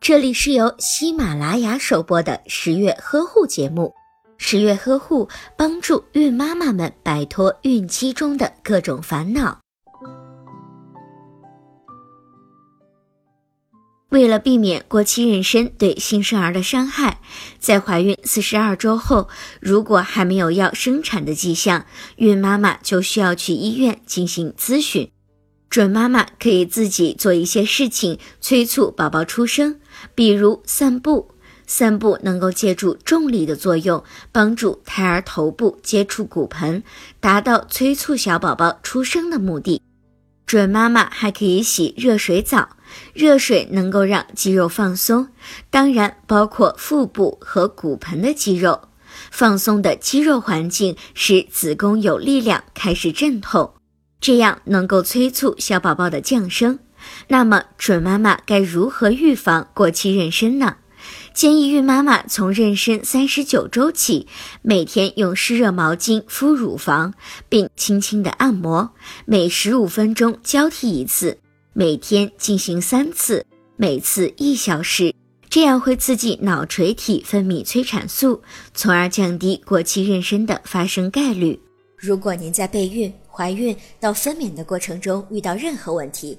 这里是由喜马拉雅首播的十月呵护节目。十月呵护帮助孕妈妈们摆脱孕期中的各种烦恼。为了避免过期妊娠对新生儿的伤害，在怀孕四十二周后，如果还没有要生产的迹象，孕妈妈就需要去医院进行咨询。准妈妈可以自己做一些事情催促宝宝出生，比如散步。散步能够借助重力的作用，帮助胎儿头部接触骨盆，达到催促小宝宝出生的目的。准妈妈还可以洗热水澡，热水能够让肌肉放松，当然包括腹部和骨盆的肌肉。放松的肌肉环境使子宫有力量开始阵痛，这样能够催促小宝宝的降生。那么，准妈妈该如何预防过期妊娠呢？建议孕妈妈从妊娠三十九周起，每天用湿热毛巾敷乳房，并轻轻的按摩，每十五分钟交替一次，每天进行三次，每次一小时，这样会刺激脑垂体分泌催产素，从而降低过期妊娠的发生概率。如果您在备孕、怀孕到分娩的过程中遇到任何问题，